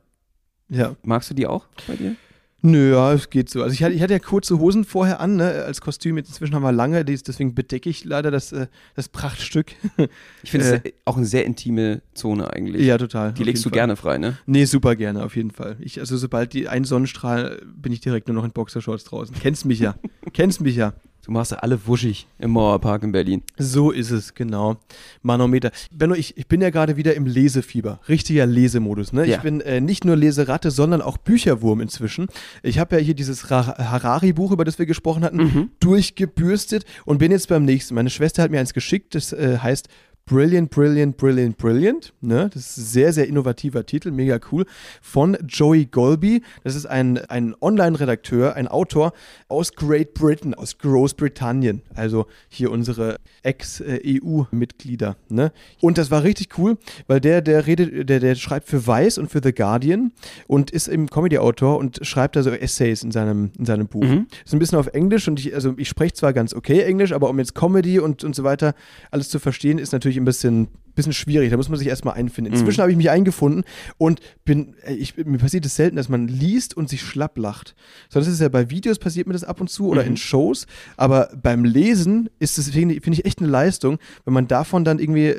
Ja. Magst du die auch bei dir? Nö, ja, es geht so. Also ich hatte, ich hatte ja kurze Hosen vorher an, ne, als Kostüm. Jetzt inzwischen haben wir lange, deswegen bedecke ich leider das, äh, das Prachtstück. Ich finde Äh. es auch eine sehr intime Zone eigentlich. ja, total. Die legst du Fall. gerne frei, ne? Nee, super gerne, auf jeden Fall. Ich, also sobald die ein Sonnenstrahl, bin ich direkt nur noch in Boxershorts draußen. Kennst mich ja. Kennst mich ja. Du machst ja alle wuschig im Mauerpark in Berlin. So ist es, genau. Manometer. Benno, ich, ich bin ja gerade wieder im Lesefieber. Richtiger Lesemodus. Ne? Ja. Ich bin äh, nicht nur Leseratte, sondern auch Bücherwurm inzwischen. Ich habe ja hier dieses Ra Harari-Buch, über das wir gesprochen hatten, durchgebürstet und bin jetzt beim nächsten. Meine Schwester hat mir eins geschickt, das äh, heißt Brilliant, Brilliant, Brilliant, Brilliant. Ne? Das ist ein sehr, sehr innovativer Titel, mega cool. Von Joey Golby. Das ist ein, ein Online-Redakteur, ein Autor aus Great Britain, aus Großbritannien. Also hier unsere Ex-EU-Mitglieder. Ne? Und das war richtig cool, weil der, der redet, der, der schreibt für Vice und für The Guardian und ist eben Comedy-Autor und schreibt da so Essays in seinem, in seinem Buch. Ist ein bisschen auf Englisch und ich, also ich spreche zwar ganz okay Englisch, aber um jetzt Comedy und, und so weiter alles zu verstehen, ist natürlich ein bisschen, bisschen schwierig. Da muss man sich erstmal einfinden. Inzwischen habe ich mich eingefunden und bin, äh, ich, mir passiert es selten, dass man liest und sich schlapp lacht. Sonst ist es ja bei Videos passiert mir das ab und zu oder in Shows, aber beim Lesen ist es, finde finde ich, echt eine Leistung, wenn man davon dann irgendwie äh,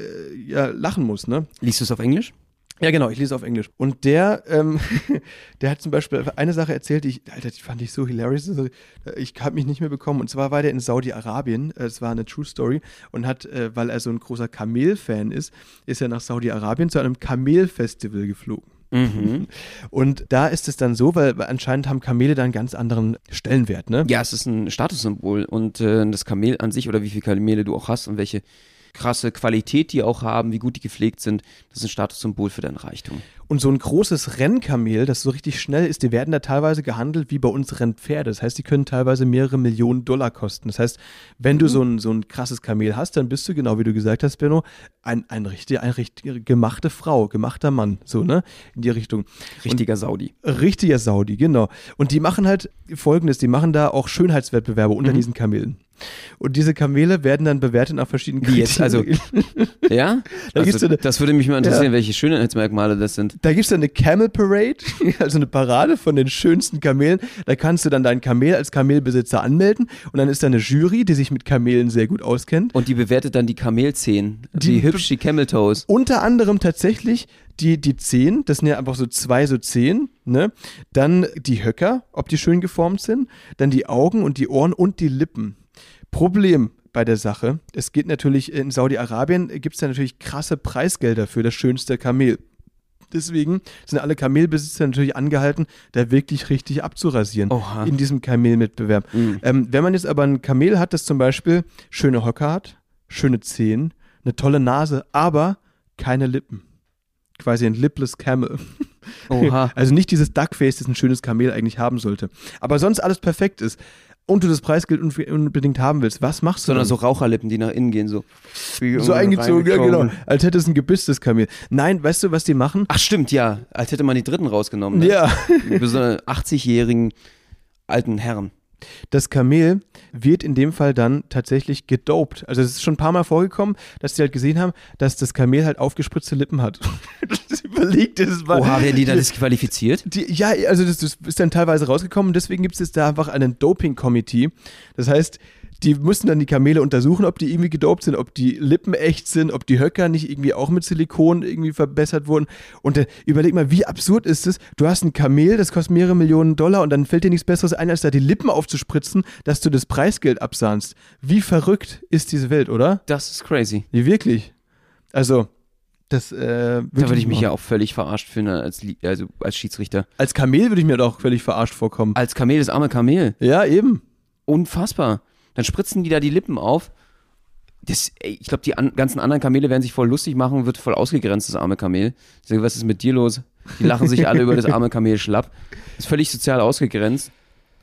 ja, lachen muss, ne? Liest du es auf Englisch? Ja, genau, ich lese auf Englisch. Und der, ähm, der hat zum Beispiel eine Sache erzählt, die ich, Alter, die fand ich so hilarious. Also, ich habe mich nicht mehr bekommen. Und zwar war der in Saudi-Arabien, äh, es war eine True Story, und hat, äh, weil er so ein großer Kamel-Fan ist, ist er nach Saudi-Arabien zu einem Kamel-Festival geflogen. Mhm. Und da ist es dann so, weil weil anscheinend haben Kamele da einen ganz anderen Stellenwert, ne? Ja, es ist ein Statussymbol und äh, das Kamel an sich oder wie viele Kamele du auch hast und welche krasse Qualität die auch haben, wie gut die gepflegt sind, das ist ein Statussymbol für deinen Reichtum. Und so ein großes Rennkamel, das so richtig schnell ist, die werden da teilweise gehandelt wie bei uns Rennpferde. Das heißt, die können teilweise mehrere Millionen Dollar kosten. Das heißt, wenn du so ein, so ein krasses Kamel hast, dann bist du, genau wie du gesagt hast, Benno, ein, ein richtig, ein richtig gemachte Frau, gemachter Mann, so, ne? In die Richtung. Richtiger Saudi. Richtiger Saudi, genau. Und die machen halt folgendes, die machen da auch Schönheitswettbewerbe unter diesen Kamelen. Und diese Kamele werden dann bewertet nach verschiedenen Wie jetzt? Also- Ja? Da Also, eine- das würde mich mal interessieren, welche Schönheitsmerkmale das sind. Da gibt es dann eine Camel Parade, also eine Parade von den schönsten Kamelen. Da kannst du dann dein Kamel als Kamelbesitzer anmelden und dann ist da eine Jury, die sich mit Kamelen sehr gut auskennt. Und die bewertet dann die Kamelzehen. Die- Wie hübsch die Camel Toes. Unter anderem tatsächlich die, die Zehen, das sind ja einfach so zwei so Zehen, ne? Dann die Höcker, ob die schön geformt sind, dann die Augen und die Ohren und die Lippen. Problem bei der Sache, es geht natürlich in Saudi-Arabien, gibt es da natürlich krasse Preisgelder für das schönste Kamel. Deswegen sind alle Kamelbesitzer natürlich angehalten, da wirklich richtig abzurasieren Oha. in diesem Kamelwettbewerb. Mhm. Ähm, wenn man jetzt aber ein Kamel hat, das zum Beispiel schöne Hocker hat, schöne Zehen, eine tolle Nase, aber keine Lippen. Quasi ein lipless Camel. Oha. Also nicht dieses Duckface, das ein schönes Kamel eigentlich haben sollte. Aber sonst alles perfekt ist und du das Preisgeld unbedingt haben willst, was machst du Sondern so Raucherlippen, die nach innen gehen, so. so eingezogen, ja genau. Als hätte es ein gebisstes Kamel. Nein, weißt du, was die machen? Ach stimmt, ja. Als hätte man die Dritten rausgenommen. Ne? Ja, Für so einen 80-jährigen alten Herren. Das Kamel wird in dem Fall dann tatsächlich gedopt. Also es ist schon ein paar Mal vorgekommen, dass die halt gesehen haben, dass das Kamel halt aufgespritzte Lippen hat. das überlegt es mal. Oha, werden die da disqualifiziert? Die, ja, also das, das ist dann teilweise rausgekommen. Deswegen gibt es jetzt da einfach einen Doping-Committee. Das heißt, die mussten dann die Kamele untersuchen, ob die irgendwie gedopt sind, ob die Lippen echt sind, ob die Höcker nicht irgendwie auch mit Silikon irgendwie verbessert wurden. Und äh, überleg mal, wie absurd ist es? Du hast ein Kamel, das kostet mehrere Millionen Dollar und dann fällt dir nichts Besseres ein, als da die Lippen aufzuspritzen, dass du das Preisgeld absahnst. Wie verrückt ist diese Welt, oder? Das ist crazy. Wie wirklich? Also, das, äh, Da würde ich mich ja auch völlig verarscht finden als, also als Schiedsrichter. Als Kamel würde ich mir doch völlig verarscht vorkommen. Als Kamel, das arme Kamel. Ja, eben. Unfassbar. Dann spritzen die da die Lippen auf. Das, ey, ich glaube, die an, ganzen anderen Kamele werden sich voll lustig machen, wird voll ausgegrenzt, das arme Kamel. Ich sage, was ist mit dir los? Die lachen sich alle über das arme Kamel schlapp. Ist völlig sozial ausgegrenzt.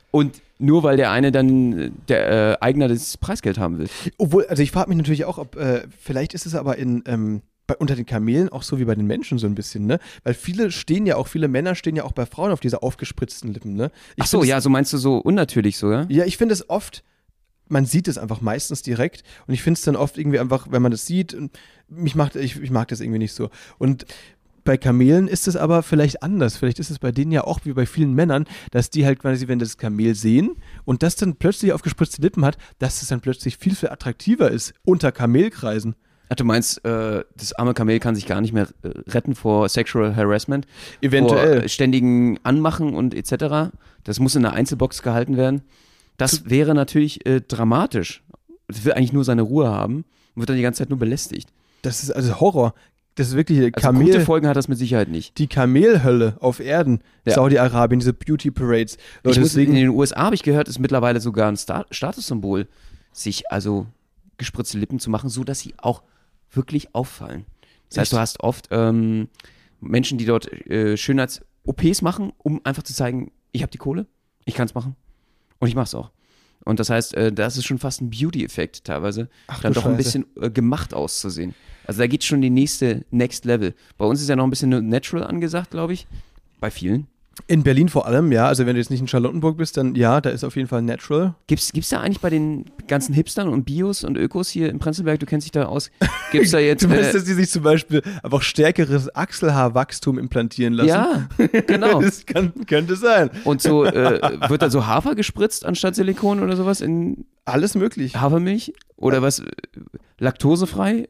Und nur weil der eine dann der äh, Eigner das Preisgeld haben will. Obwohl, also ich frage mich natürlich auch, ob, äh, vielleicht ist es aber in, ähm, bei, unter den Kamelen auch so wie bei den Menschen so ein bisschen, ne? Weil viele stehen ja auch, viele Männer stehen ja auch bei Frauen auf diese aufgespritzten Lippen, ne? Ich Ach so, ja, so meinst du so unnatürlich so, ja? es, ja, ich finde es oft, man sieht es einfach meistens direkt und ich finde es dann oft irgendwie einfach, wenn man das sieht, mich macht, ich, ich mag das irgendwie nicht so. Und bei Kamelen ist es aber vielleicht anders. Vielleicht ist es bei denen ja auch wie bei vielen Männern, dass die halt quasi, wenn das Kamel sehen und das dann plötzlich aufgespritzte Lippen hat, dass es dann plötzlich viel, viel attraktiver ist unter Kamelkreisen. Ach, du meinst, äh, das arme Kamel kann sich gar nicht mehr äh, retten vor Sexual Harassment? Eventuell. Vor äh, ständigen Anmachen und etc. Das muss in einer Einzelbox gehalten werden. Das wäre natürlich äh, dramatisch. Das will eigentlich nur seine Ruhe haben und wird dann die ganze Zeit nur belästigt. Das ist also Horror. Das ist wirklich Also Kamel. gute Folgen hat das mit Sicherheit nicht. die Kamelhölle auf Erden, Ja. Saudi-Arabien, diese Beauty Parades. Leute, muss, in deswegen, den USA habe ich gehört, ist mittlerweile sogar ein Sta Statussymbol, sich also gespritzte Lippen zu machen, so dass sie auch wirklich auffallen. Das heißt, Echt? du hast oft ähm, Menschen, die dort äh, Schönheits-OPs machen, um einfach zu zeigen, ich habe die Kohle, ich kann es machen und ich mache es auch. Und das heißt, äh, das ist schon fast ein Beauty-Effekt teilweise, Ach dann doch ein Scheiße. bisschen äh, gemacht auszusehen. Also da geht schon die nächste Next Level. Bei uns ist ja noch ein bisschen Natural angesagt, glaube ich. Bei vielen. In Berlin vor allem, ja. Also wenn du jetzt nicht in Charlottenburg bist, dann ja, da ist auf jeden Fall Natural. Gibt's, gibt's da eigentlich bei den ganzen Hipstern und Bios und Ökos hier im Prenzlberg, du kennst dich da aus, gibt's da jetzt. Du meinst, äh, dass die sich zum Beispiel einfach stärkeres Achselhaarwachstum implantieren lassen? ja, genau. Das kann, könnte sein. Und so äh, wird da so Hafer gespritzt anstatt Silikon oder sowas in Alles möglich. Hafermilch? Oder was? äh, Laktosefrei?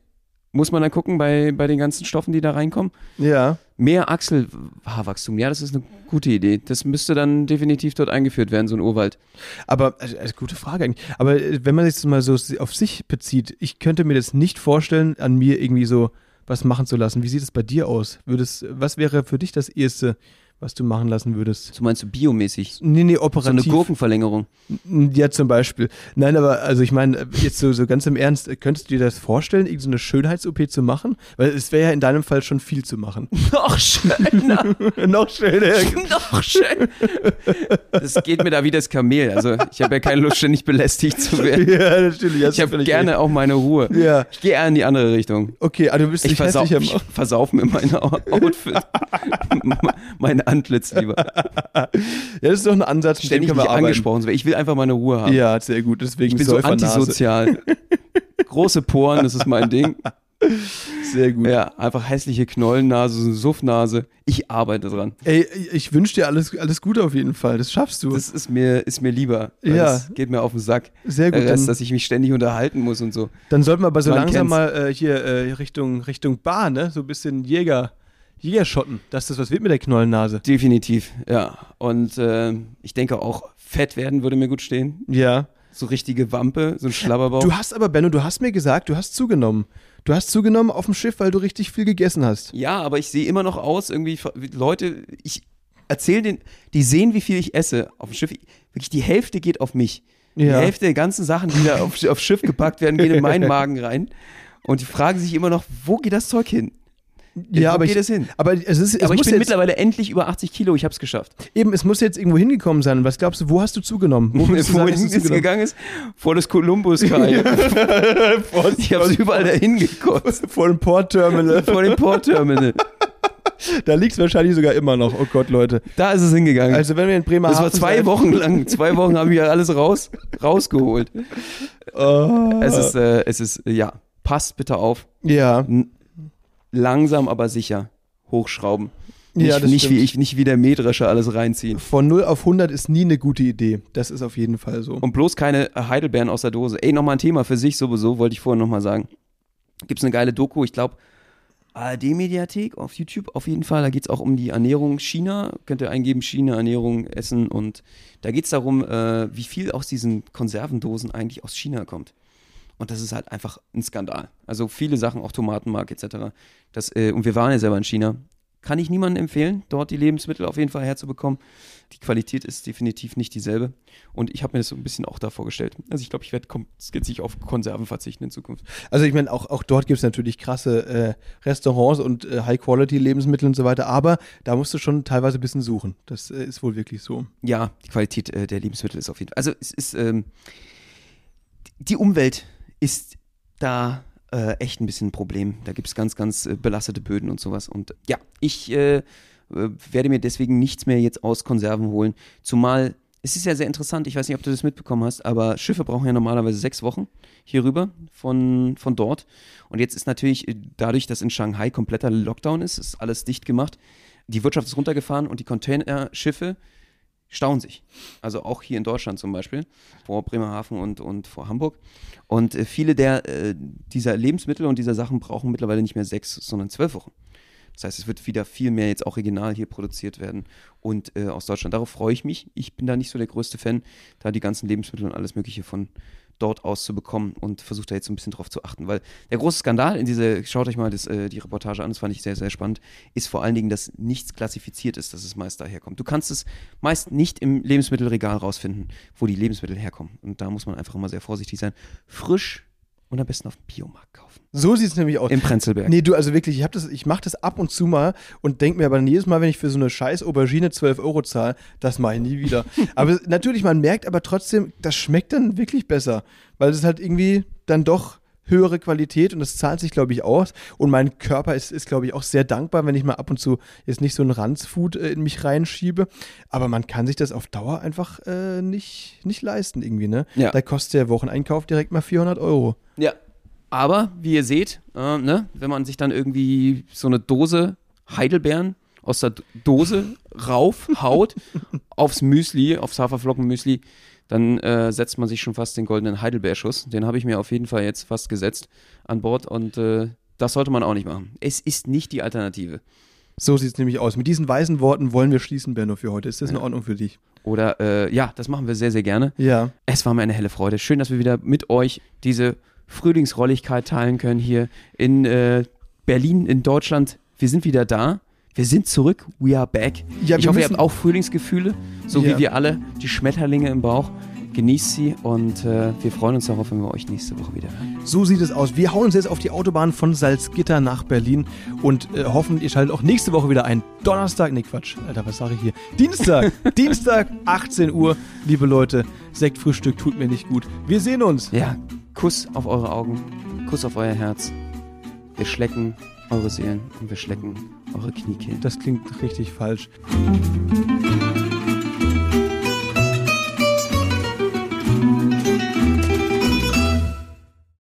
Muss man dann gucken bei, bei den ganzen Stoffen, die da reinkommen? Ja. Mehr Achselhaarwachstum, ja, das ist eine gute Idee. Das müsste dann definitiv dort eingeführt werden, so ein Urwald. Aber, also, also gute Frage eigentlich. Aber äh, wenn man sich das mal so auf sich bezieht, ich könnte mir das nicht vorstellen, an mir irgendwie so was machen zu lassen. Wie sieht es bei dir aus? Würdest, was wäre für dich das Erste, was du machen lassen würdest? So meinst du biomäßig? Nee, nee, So eine operativ. Gurkenverlängerung. Ja, zum Beispiel. Nein, aber also ich meine, jetzt so, so ganz im Ernst, könntest du dir das vorstellen, irgendeine so eine Schönheits-OP zu machen? Weil es wäre ja in deinem Fall schon viel zu machen. Noch schöner. Noch schöner. Noch schön. Das geht mir da wie das Kamel. Also ich habe ja keine Lust, ständig belästigt zu werden. ja, natürlich. Ich habe gerne auch meine Ruhe. Ja, Ich gehe eher in die andere Richtung. okay, aber du bist Ich nicht hässlicher ich machen. versauf mir meine Outfit. mein Antlitz lieber. Ja, das ist doch ein Ansatz, mit dem Ständig können wir angesprochen. werden. Ich will einfach meine Ruhe haben. Ja, sehr gut. Deswegen ich bin so antisozial. Große Poren, das ist mein Ding. Sehr gut. Ja, einfach hässliche Knollennase, so eine Suffnase. Ich arbeite dran. Ey, ich wünsche dir alles, alles Gute auf jeden Fall. Das schaffst du. Das ist mir, ist mir lieber. Ja. Das geht mir auf den Sack. sehr gut. Der Rest, dass ich mich ständig unterhalten muss und so. dann sollten wir aber so Man langsam kennt's. mal äh, hier äh, Richtung, Richtung Bar, ne? So ein bisschen Jäger, Jägerschotten, dass das was wird mit der Knollennase. Definitiv, ja. Und äh, ich denke auch, fett werden würde mir gut stehen. Ja. So richtige Wampe, so ein Schlabberbauch. Du hast aber, Benno, du hast mir gesagt, du hast zugenommen. Du hast zugenommen auf dem Schiff, weil du richtig viel gegessen hast. ja, aber ich sehe immer noch aus, irgendwie, wie Leute, ich erzähle den, die sehen, wie viel ich esse auf dem Schiff. Wirklich die Hälfte geht auf mich. Die Ja. Hälfte der ganzen Sachen, die da auf, aufs Schiff gepackt werden, gehen in meinen Magen rein. Und die fragen sich immer noch, wo geht das Zeug hin? Ja, wo aber geht ich, es hin? aber es ist, es aber ich bin mittlerweile endlich über 80 Kilo, ich hab's geschafft. eben, es muss jetzt irgendwo hingekommen sein. Was glaubst du, wo hast du zugenommen? Wo sagen, Wohin es gegangen ist? Vor das Columbus-Kai. ich hab's überall dahin gekotzt. Vor dem Port-Terminal. Vor dem Port-Terminal. Da liegt es wahrscheinlich sogar immer noch. Oh Gott, Leute. Da ist es hingegangen. Also wenn wir in Bremerhaven das war zwei Wochen lang. Zwei Wochen habe ich ja alles raus, rausgeholt. Oh. Es ist, äh, es ist, ja, passt bitte auf. Ja, N langsam, aber sicher hochschrauben. Nicht, Ja, nicht, wie ich, nicht wie der Mähdrescher alles reinziehen. von 0 auf 100 ist nie eine gute Idee. Das ist auf jeden Fall so. Und bloß keine Heidelbeeren aus der Dose. Ey, nochmal ein Thema für sich sowieso, wollte ich vorhin nochmal sagen. Gibt's eine geile Doku, ich glaube, ARD-Mediathek auf YouTube auf jeden Fall. Da geht's auch um die Ernährung China. Könnt ihr eingeben, China, Ernährung, Essen. Und da geht's darum, äh, wie viel aus diesen Konservendosen eigentlich aus China kommt. Und das ist halt einfach ein Skandal. Also viele Sachen, auch Tomatenmark etc. Das, äh, und wir waren ja selber in China. Kann ich niemandem empfehlen, dort die Lebensmittel auf jeden Fall herzubekommen. Die Qualität ist definitiv nicht dieselbe. Und ich habe mir das so ein bisschen auch da vorgestellt. Also ich glaube, ich werde skizzisch auf Konserven verzichten in Zukunft. Also ich meine, auch, auch dort gibt es natürlich krasse äh, Restaurants und äh, High-Quality-Lebensmittel und so weiter, aber da musst du schon teilweise ein bisschen suchen. Das äh, ist wohl wirklich so. Ja, die Qualität äh, der Lebensmittel ist auf jeden Fall. Also es ist ähm, die Umwelt ist da äh, echt ein bisschen ein Problem. Da gibt es ganz, ganz äh, belastete Böden und sowas. Und ja, ich äh, äh, werde mir deswegen nichts mehr jetzt aus Konserven holen. Zumal es ist ja sehr interessant, ich weiß nicht, ob du das mitbekommen hast, aber Schiffe brauchen ja normalerweise sechs Wochen hier rüber von, von dort. Und jetzt ist natürlich äh, dadurch, dass in Shanghai kompletter Lockdown ist, ist alles dicht gemacht. Die Wirtschaft ist runtergefahren und die Containerschiffe stauen sich. Also auch hier in Deutschland zum Beispiel, vor Bremerhaven und, und vor Hamburg. Und äh, viele der, äh, dieser Lebensmittel und dieser Sachen brauchen mittlerweile nicht mehr sechs, sondern zwölf Wochen. Das heißt, es wird wieder viel mehr jetzt auch regional hier produziert werden und äh, aus Deutschland. Darauf freue ich mich. Ich bin da nicht so der größte Fan, da die ganzen Lebensmittel und alles Mögliche von dort aus zu bekommen und versucht da jetzt so ein bisschen drauf zu achten. Weil der große Skandal in diese, schaut euch mal das, äh, die Reportage an, das fand ich sehr, sehr spannend, ist vor allen Dingen, dass nichts klassifiziert ist, dass es meist daherkommt. Du kannst es meist nicht im Lebensmittelregal rausfinden, wo die Lebensmittel herkommen. Und da muss man einfach immer sehr vorsichtig sein. Frisch und am besten auf dem Biomarkt kaufen. So sieht es nämlich aus. Im Prenzlberg. Nee, du, also wirklich, ich, ich mache das ab und zu mal und denke mir aber jedes Mal, wenn ich für so eine scheiß Aubergine 12 Euro zahle, das mache ich nie wieder. aber natürlich, man merkt aber trotzdem, das schmeckt dann wirklich besser, weil es halt irgendwie dann doch höhere Qualität und das zahlt sich, glaube ich, aus. Und mein Körper ist, ist glaube ich, auch sehr dankbar, wenn ich mal ab und zu jetzt nicht so ein Ranzfood äh, in mich reinschiebe. Aber man kann sich das auf Dauer einfach äh, nicht, nicht leisten irgendwie, ne? Ja. Da kostet der Wocheneinkauf direkt mal 400 Euro. Ja. Aber, wie ihr seht, äh, ne, wenn man sich dann irgendwie so eine Dose Heidelbeeren aus der Dose raufhaut aufs Müsli, aufs Haferflockenmüsli, dann äh, setzt man sich schon fast den goldenen Heidelbeerschuss. Den habe ich mir auf jeden Fall jetzt fast gesetzt an Bord und äh, das sollte man auch nicht machen. Es ist nicht die Alternative. So sieht es nämlich aus. Mit diesen weisen Worten wollen wir schließen, Benno, für heute. Ist das in Ordnung für dich? Oder äh, ja, das machen wir sehr, sehr gerne. Ja. Es war mir eine helle Freude. Schön, dass wir wieder mit euch diese Frühlingsrolligkeit teilen können hier in äh, Berlin, in Deutschland. Wir sind wieder da. Wir sind zurück. We are back. Ja, ich hoffe, ihr habt auch Frühlingsgefühle, so Ja. wie wir alle. Die Schmetterlinge im Bauch. Genießt sie und äh, wir freuen uns darauf, wenn wir euch nächste Woche wieder hören. So sieht es aus. Wir hauen uns jetzt auf die Autobahn von Salzgitter nach Berlin und äh, hoffen, ihr schaltet auch nächste Woche wieder ein. Donnerstag, nee Quatsch, Alter, was sage ich hier? Dienstag, Dienstag, 18 Uhr. Liebe Leute, Sektfrühstück tut mir nicht gut. Wir sehen uns. Ja, Kuss auf eure Augen, Kuss auf euer Herz. Wir schlecken eure Seelen und wir schlecken eure Kniekehlen. Das klingt richtig falsch.